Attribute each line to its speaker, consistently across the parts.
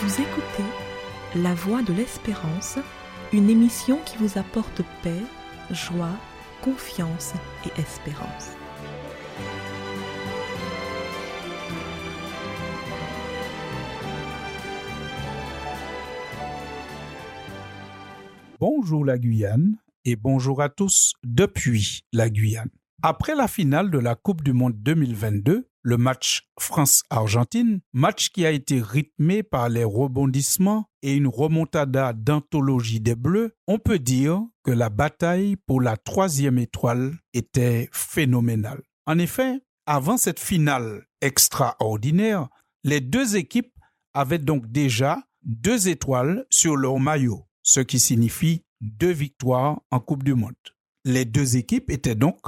Speaker 1: Vous écoutez La Voix de l'Espérance, une émission qui vous apporte paix, joie, confiance et espérance.
Speaker 2: Bonjour la Guyane et bonjour à tous depuis la Guyane. Après la finale de la Coupe du Monde 2022, le match France-Argentine, match qui a été rythmé par les rebondissements et une remontada d'anthologie des Bleus, on peut dire que la bataille pour la troisième étoile était phénoménale. En effet, avant cette finale extraordinaire, les deux équipes avaient donc déjà deux étoiles sur leur maillot, ce qui signifie deux victoires en Coupe du Monde. Les deux équipes étaient donc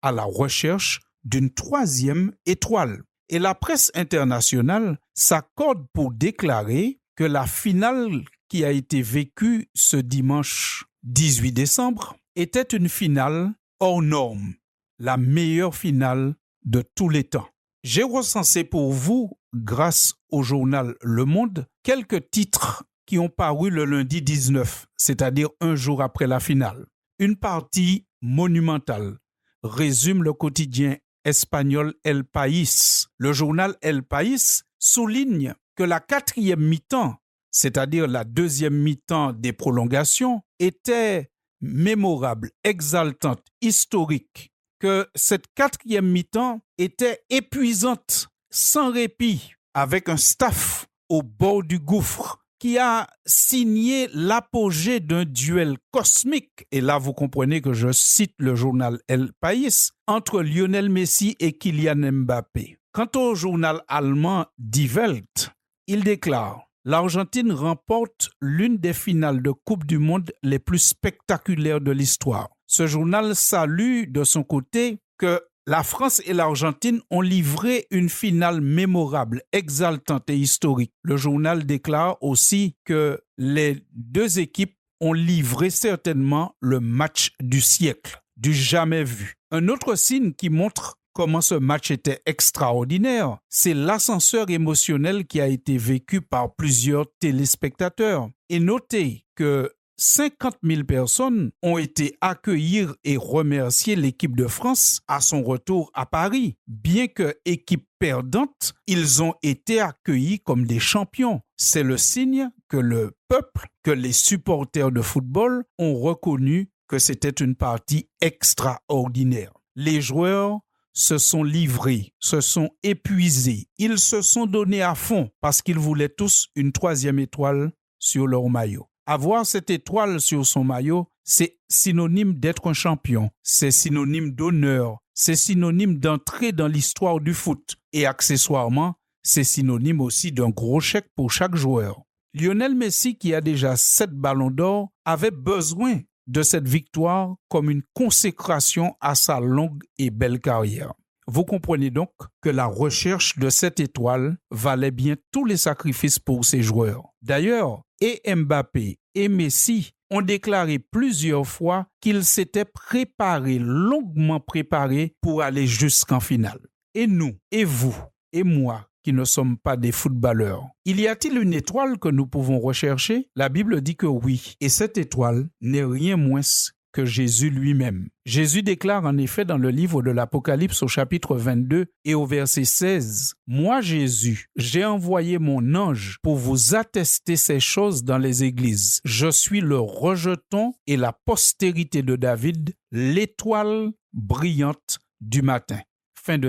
Speaker 2: à la recherche d'une troisième étoile. Et la presse internationale s'accorde pour déclarer que la finale qui a été vécue ce dimanche 18 décembre était une finale hors norme, la meilleure finale de tous les temps. J'ai recensé pour vous, grâce au journal Le Monde, quelques titres qui ont paru le lundi 19, c'est-à-dire un jour après la finale. Une partie monumentale résume le quotidien espagnol El País. Le journal El País souligne que la quatrième mi-temps, c'est-à-dire la deuxième mi-temps des prolongations, était mémorable, exaltante, historique, que cette quatrième mi-temps était épuisante, sans répit, avec un staff au bord du gouffre, qui a signé l'apogée d'un duel cosmique, et là vous comprenez que je cite le journal El País, entre Lionel Messi et Kylian Mbappé. Quant au journal allemand Die Welt, il déclare L'Argentine remporte l'une des finales de Coupe du Monde les plus spectaculaires de l'histoire. Ce journal salue de son côté que la France et l'Argentine ont livré une finale mémorable, exaltante et historique. Le journal déclare aussi que les deux équipes ont livré certainement le match du siècle, du jamais vu. Un autre signe qui montre comment ce match était extraordinaire, c'est l'ascenseur émotionnel qui a été vécu par plusieurs téléspectateurs. Et notez que 50 000 personnes ont été accueillir et remercier l'équipe de France à son retour à Paris. Bien que équipe perdante, ils ont été accueillis comme des champions. C'est le signe que le peuple, que les supporters de football ont reconnu que c'était une partie extraordinaire. Les joueurs se sont livrés, se sont épuisés, ils se sont donnés à fond parce qu'ils voulaient tous une troisième étoile sur leur maillot. Avoir cette étoile sur son maillot, c'est synonyme d'être un champion, c'est synonyme d'honneur, c'est synonyme d'entrer dans l'histoire du foot et accessoirement, c'est synonyme aussi d'un gros chèque pour chaque joueur. Lionel Messi, qui a déjà sept ballons d'or, avait besoin de cette victoire comme une consécration à sa longue et belle carrière. Vous comprenez donc que la recherche de cette étoile valait bien tous les sacrifices pour ces joueurs. D'ailleurs, et Mbappé et Messi ont déclaré plusieurs fois qu'ils s'étaient préparés, longuement préparés pour aller jusqu'en finale. Et nous, et vous, et moi, qui ne sommes pas des footballeurs. Il y a-t-il une étoile que nous pouvons rechercher? La Bible dit que oui, et cette étoile n'est rien moins Jésus lui-même. Jésus déclare en effet dans le livre de l'Apocalypse au chapitre 22 et au verset 16, Moi Jésus, j'ai envoyé mon ange pour vous attester ces choses dans les églises. Je suis le rejeton et la postérité de David, l'étoile brillante du matin. Fin.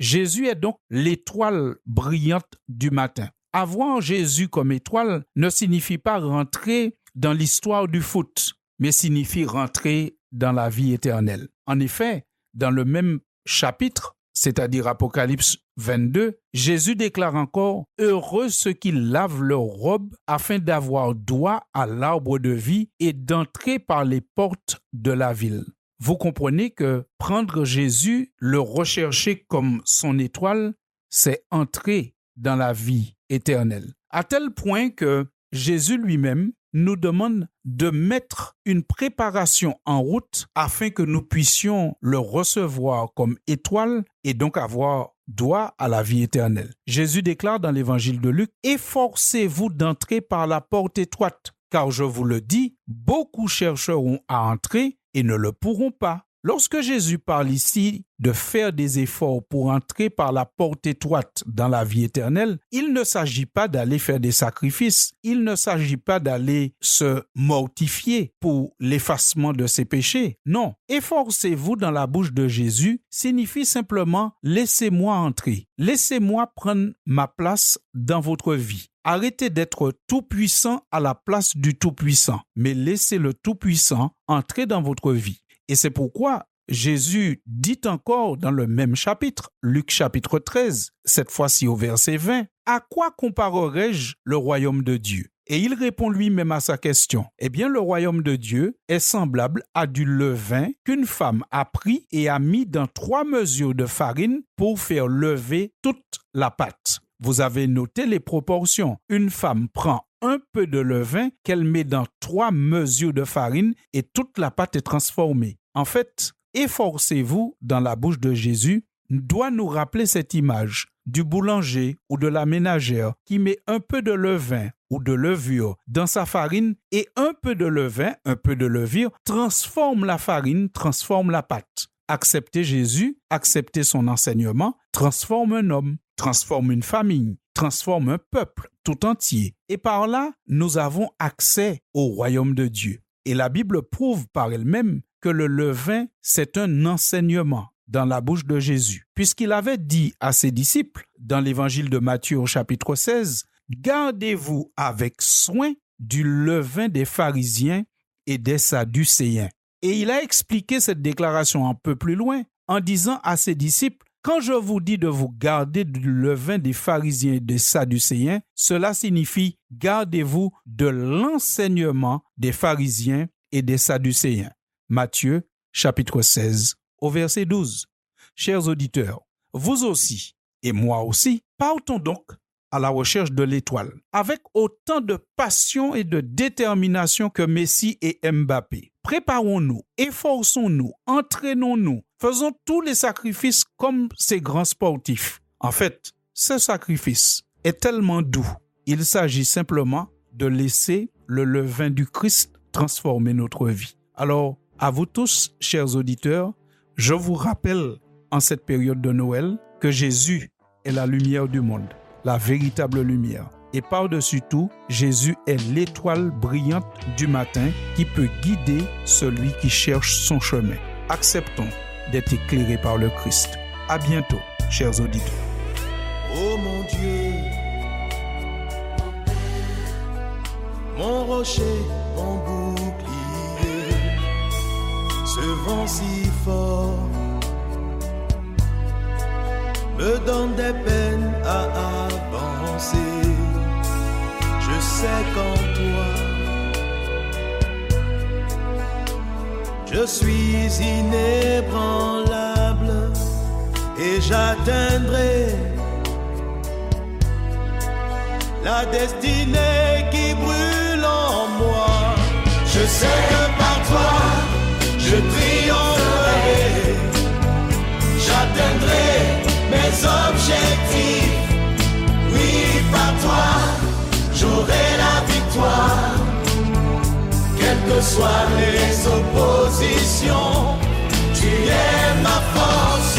Speaker 2: Jésus est donc l'étoile brillante du matin. Avoir Jésus comme étoile ne signifie pas rentrer dans l'histoire du foot mais signifie rentrer dans la vie éternelle. En effet, dans le même chapitre, c'est-à-dire Apocalypse 22, Jésus déclare encore Heureux ceux qui lavent leurs robes afin d'avoir droit à l'arbre de vie et d'entrer par les portes de la ville. Vous comprenez que prendre Jésus, le rechercher comme son étoile, c'est entrer dans la vie éternelle. À tel point que Jésus lui-même nous demande de mettre une préparation en route afin que nous puissions le recevoir comme étoile et donc avoir droit à la vie éternelle. Jésus déclare dans l'évangile de Luc, Efforcez-vous d'entrer par la porte étroite, car je vous le dis, beaucoup chercheront à entrer et ne le pourront pas. Lorsque Jésus parle ici de faire des efforts pour entrer par la porte étroite dans la vie éternelle, il ne s'agit pas d'aller faire des sacrifices, il ne s'agit pas d'aller se mortifier pour l'effacement de ses péchés. Non, efforcez-vous dans la bouche de Jésus signifie simplement laissez-moi entrer, laissez-moi prendre ma place dans votre vie. Arrêtez d'être tout-puissant à la place du tout-puissant, mais laissez le tout-puissant entrer dans votre vie. Et c'est pourquoi Jésus dit encore dans le même chapitre, Luc chapitre 13, cette fois-ci au verset 20, À quoi comparerai-je le royaume de Dieu? Et il répond lui-même à sa question. Eh bien, le royaume de Dieu est semblable à du levain qu'une femme a pris et a mis dans trois mesures de farine pour faire lever toute la pâte. Vous avez noté les proportions. Une femme prend un peu de levain qu'elle met dans trois mesures de farine et toute la pâte est transformée. En fait, efforcez-vous dans la bouche de Jésus doit nous rappeler cette image du boulanger ou de la ménagère qui met un peu de levain ou de levure dans sa farine et un peu de levain, un peu de levure transforme la farine, transforme la pâte. Accepter Jésus, accepter son enseignement, transforme un homme, transforme une famille, transforme un peuple tout entier. Et par là, nous avons accès au royaume de Dieu. Et la Bible prouve par elle-même que le levain, c'est un enseignement dans la bouche de Jésus, puisqu'il avait dit à ses disciples dans l'évangile de Matthieu au chapitre 16, Gardez-vous avec soin du levain des pharisiens et des sadducéens. Et il a expliqué cette déclaration un peu plus loin en disant à ses disciples, quand je vous dis de vous garder du levain des pharisiens et des sadducéens, cela signifie gardez-vous de l'enseignement des pharisiens et des sadducéens. Matthieu chapitre 16 au verset 12. Chers auditeurs, vous aussi et moi aussi, partons donc à la recherche de l'étoile, avec autant de passion et de détermination que Messi et Mbappé. Préparons-nous, efforçons-nous, entraînons-nous, faisons tous les sacrifices comme ces grands sportifs. En fait, ce sacrifice est tellement doux. Il s'agit simplement de laisser le levain du Christ transformer notre vie. Alors, à vous tous, chers auditeurs, je vous rappelle en cette période de Noël que Jésus est la lumière du monde la véritable lumière. Et par-dessus tout, Jésus est l'étoile brillante du matin qui peut guider celui qui cherche son chemin. Acceptons d'être éclairés par le Christ. À bientôt, chers auditeurs.
Speaker 3: Oh vent si fort me donne des peines à avancer. Je sais qu'en toi, je suis inébranlable et j'atteindrai la destinée qui brûle en moi. Je sais que je j'atteindrai mes objectifs. Oui, par toi, j'aurai la victoire. Quelles que soient les oppositions, tu es ma force,